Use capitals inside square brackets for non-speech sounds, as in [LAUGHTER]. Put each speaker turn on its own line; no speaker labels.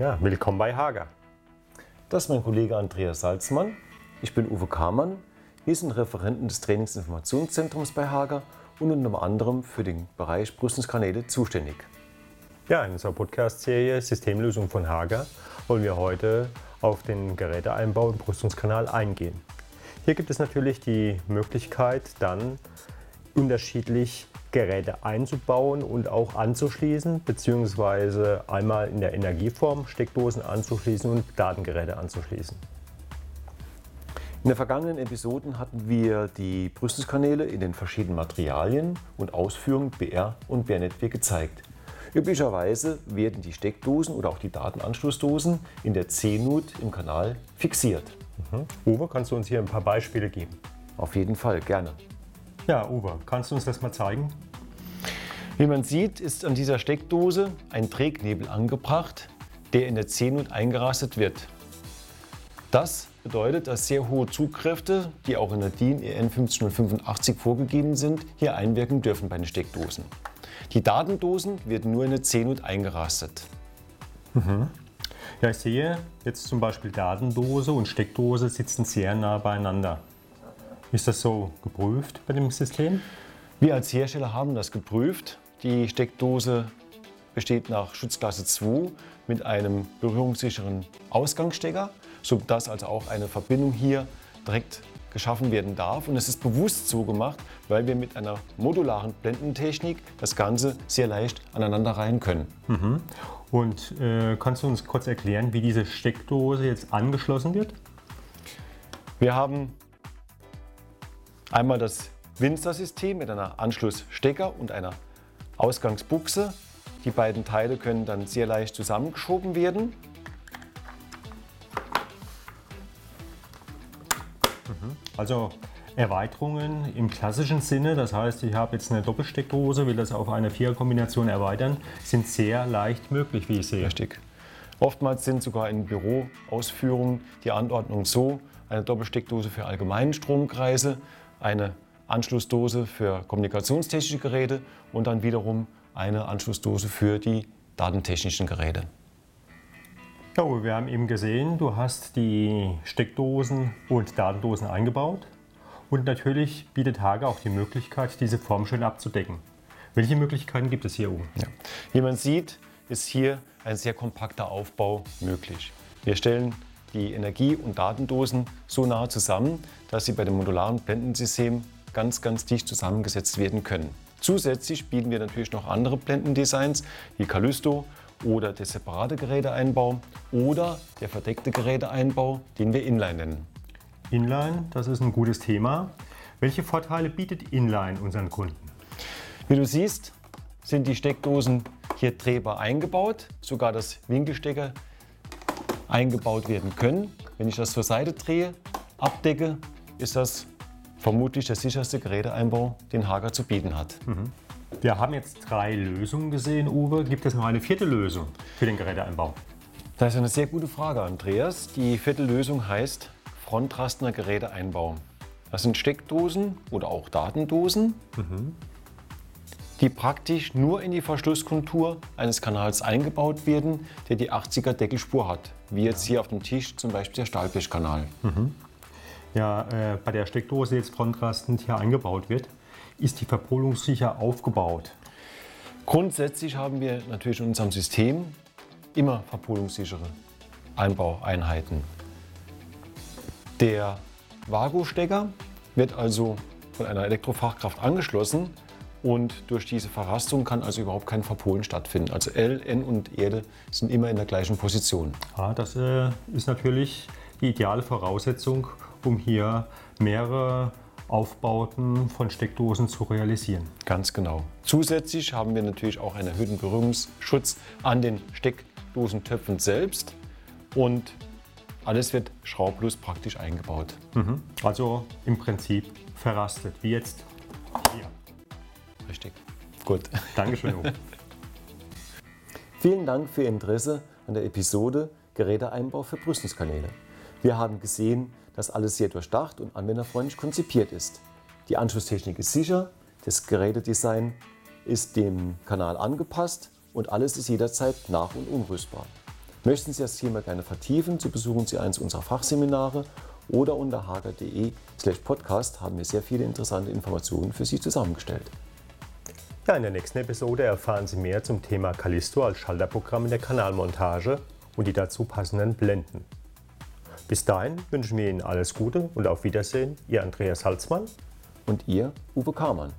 Ja, willkommen bei Hager.
Das ist mein Kollege Andreas Salzmann. Ich bin Uwe Kamann. Wir sind Referenten des Trainingsinformationszentrums bei Hager und unter anderem für den Bereich Brüstungskanäle zuständig.
Ja, in unserer Podcast-Serie Systemlösung von Hager wollen wir heute auf den Geräteeinbau im Brüstungskanal eingehen. Hier gibt es natürlich die Möglichkeit, dann unterschiedlich Geräte einzubauen und auch anzuschließen, beziehungsweise einmal in der Energieform Steckdosen anzuschließen und Datengeräte anzuschließen.
In den vergangenen Episoden hatten wir die Brüstungskanäle in den verschiedenen Materialien und Ausführungen BR und BR-Network gezeigt. Üblicherweise werden die Steckdosen oder auch die Datenanschlussdosen in der C-Nut im Kanal fixiert.
Mhm. Uwe, kannst du uns hier ein paar Beispiele geben?
Auf jeden Fall, gerne.
Ja, Uwe, kannst du uns das mal zeigen?
Wie man sieht, ist an dieser Steckdose ein Trägnebel angebracht, der in der C-Nut eingerastet wird. Das bedeutet, dass sehr hohe Zugkräfte, die auch in der DIN EN 15085 vorgegeben sind, hier einwirken dürfen bei den Steckdosen. Die Datendosen werden nur in der C-Nut eingerastet.
Mhm. Ja, ich sehe jetzt zum Beispiel Datendose und Steckdose sitzen sehr nah beieinander. Ist das so geprüft bei dem System?
Wir als Hersteller haben das geprüft. Die Steckdose besteht nach Schutzklasse 2 mit einem berührungssicheren Ausgangsstecker, sodass also auch eine Verbindung hier direkt geschaffen werden darf. Und es ist bewusst so gemacht, weil wir mit einer modularen Blendentechnik das Ganze sehr leicht aneinander reihen können.
Mhm. Und äh, kannst du uns kurz erklären, wie diese Steckdose jetzt angeschlossen wird?
Wir haben Einmal das Winster-System mit einer Anschlussstecker und einer Ausgangsbuchse. Die beiden Teile können dann sehr leicht zusammengeschoben werden.
Mhm. Also Erweiterungen im klassischen Sinne, das heißt, ich habe jetzt eine Doppelsteckdose, will das auf eine Viererkombination erweitern, sind sehr leicht möglich, wie ich sehe.
Richtig. Oftmals sind sogar in Büroausführungen die Anordnung so, eine Doppelsteckdose für allgemeinen Stromkreise, eine Anschlussdose für kommunikationstechnische Geräte und dann wiederum eine Anschlussdose für die datentechnischen Geräte.
Ja, wir haben eben gesehen, du hast die Steckdosen und Datendosen eingebaut. Und natürlich bietet Hage auch die Möglichkeit, diese Form schön abzudecken. Welche Möglichkeiten gibt es hier oben?
Ja. Wie man sieht, ist hier ein sehr kompakter Aufbau möglich. Wir stellen die Energie- und Datendosen so nah zusammen, dass sie bei dem modularen Blendensystem ganz, ganz dicht zusammengesetzt werden können. Zusätzlich bieten wir natürlich noch andere Blendendesigns wie Callisto oder der separate Geräteeinbau oder der verdeckte Geräteeinbau, den wir Inline nennen.
Inline, das ist ein gutes Thema. Welche Vorteile bietet Inline unseren Kunden?
Wie du siehst, sind die Steckdosen hier drehbar eingebaut. Sogar das Winkelstecker eingebaut werden können. Wenn ich das zur Seite drehe, abdecke, ist das vermutlich der sicherste Geräteeinbau, den Hager zu bieten hat. Mhm.
Wir haben jetzt drei Lösungen gesehen, Uwe. Gibt es noch eine vierte Lösung für den Geräteeinbau?
Das ist eine sehr gute Frage, Andreas. Die vierte Lösung heißt Frontrastner Geräteeinbau. Das sind Steckdosen oder auch Datendosen, mhm die praktisch nur in die Verschlusskontur eines Kanals eingebaut werden, der die 80er Deckelspur hat, wie jetzt hier auf dem Tisch zum Beispiel der Stahlblechkanal. Mhm.
Ja, äh, bei der Steckdose, die jetzt frontrastend hier eingebaut wird, ist die verpolungssicher aufgebaut.
Grundsätzlich haben wir natürlich in unserem System immer verpolungssichere Einbaueinheiten. Der Vago-Stecker wird also von einer Elektrofachkraft angeschlossen und durch diese Verrastung kann also überhaupt kein Verpolen stattfinden. Also L, N und Erde sind immer in der gleichen Position.
Ja, das äh, ist natürlich die ideale Voraussetzung, um hier mehrere Aufbauten von Steckdosen zu realisieren.
Ganz genau. Zusätzlich haben wir natürlich auch einen erhöhten Berührungsschutz an den Steckdosentöpfen selbst und alles wird schraublos praktisch eingebaut.
Mhm. Also im Prinzip verrastet, wie jetzt hier.
Richtig. Gut.
Dankeschön. [LAUGHS]
Vielen Dank für Ihr Interesse an der Episode Geräteeinbau für Brüstungskanäle. Wir haben gesehen, dass alles sehr durchdacht und anwenderfreundlich konzipiert ist. Die Anschlusstechnik ist sicher, das Gerätedesign ist dem Kanal angepasst und alles ist jederzeit nach- und umrüstbar. Möchten Sie das Thema gerne vertiefen, so besuchen Sie eins unserer Fachseminare oder unter hager.de/podcast haben wir sehr viele interessante Informationen für Sie zusammengestellt.
Ja, in der nächsten Episode erfahren Sie mehr zum Thema Callisto als Schalterprogramm in der Kanalmontage und die dazu passenden Blenden. Bis dahin wünschen wir Ihnen alles Gute und auf Wiedersehen, Ihr Andreas Halsmann
und Ihr Uwe Karmann.